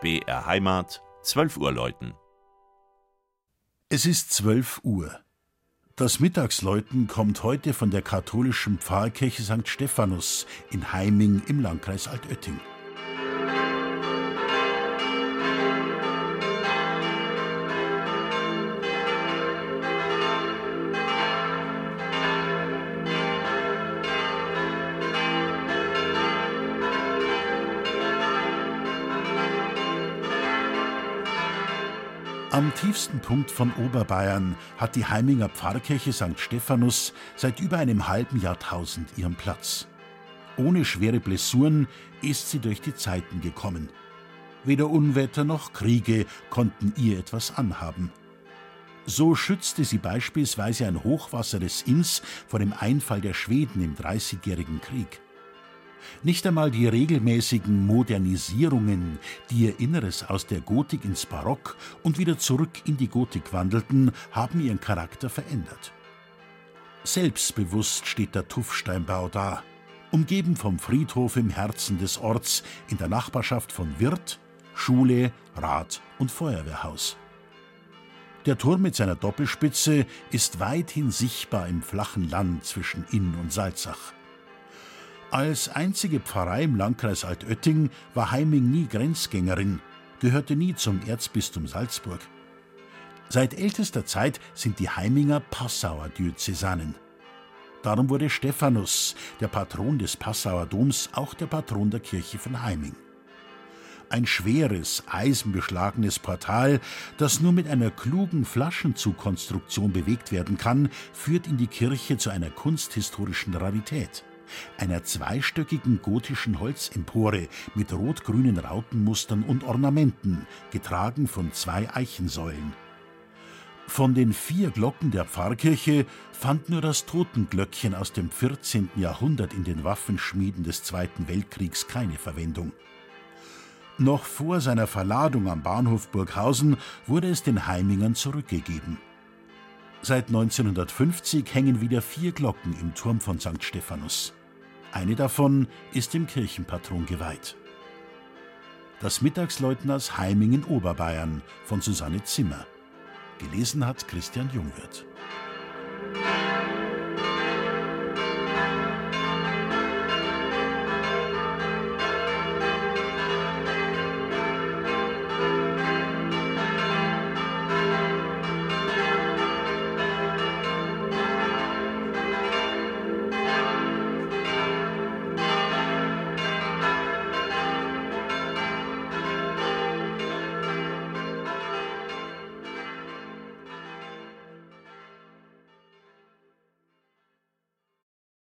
BR Heimat, 12 Uhr läuten. Es ist 12 Uhr. Das Mittagsläuten kommt heute von der katholischen Pfarrkirche St. Stephanus in Heiming im Landkreis Altötting. Am tiefsten Punkt von Oberbayern hat die Heiminger Pfarrkirche St. Stephanus seit über einem halben Jahrtausend ihren Platz. Ohne schwere Blessuren ist sie durch die Zeiten gekommen. Weder Unwetter noch Kriege konnten ihr etwas anhaben. So schützte sie beispielsweise ein Hochwasser des Inns vor dem Einfall der Schweden im Dreißigjährigen Krieg. Nicht einmal die regelmäßigen Modernisierungen, die ihr Inneres aus der Gotik ins Barock und wieder zurück in die Gotik wandelten, haben ihren Charakter verändert. Selbstbewusst steht der Tuffsteinbau da, umgeben vom Friedhof im Herzen des Orts in der Nachbarschaft von Wirt, Schule, Rat und Feuerwehrhaus. Der Turm mit seiner Doppelspitze ist weithin sichtbar im flachen Land zwischen Inn und Salzach. Als einzige Pfarrei im Landkreis Altötting war Heiming nie Grenzgängerin, gehörte nie zum Erzbistum Salzburg. Seit ältester Zeit sind die Heiminger Passauer Diözesanen. Darum wurde Stephanus, der Patron des Passauer Doms, auch der Patron der Kirche von Heiming. Ein schweres, eisenbeschlagenes Portal, das nur mit einer klugen Flaschenzugkonstruktion bewegt werden kann, führt in die Kirche zu einer kunsthistorischen Rarität einer zweistöckigen gotischen Holzempore mit rot-grünen Rautenmustern und Ornamenten, getragen von zwei Eichensäulen. Von den vier Glocken der Pfarrkirche fand nur das Totenglöckchen aus dem 14. Jahrhundert in den Waffenschmieden des Zweiten Weltkriegs keine Verwendung. Noch vor seiner Verladung am Bahnhof Burghausen wurde es den Heimingern zurückgegeben. Seit 1950 hängen wieder vier Glocken im Turm von St. Stephanus. Eine davon ist dem Kirchenpatron geweiht. Das Mittagsläuten aus Heiming in Oberbayern von Susanne Zimmer. Gelesen hat Christian Jungwirth.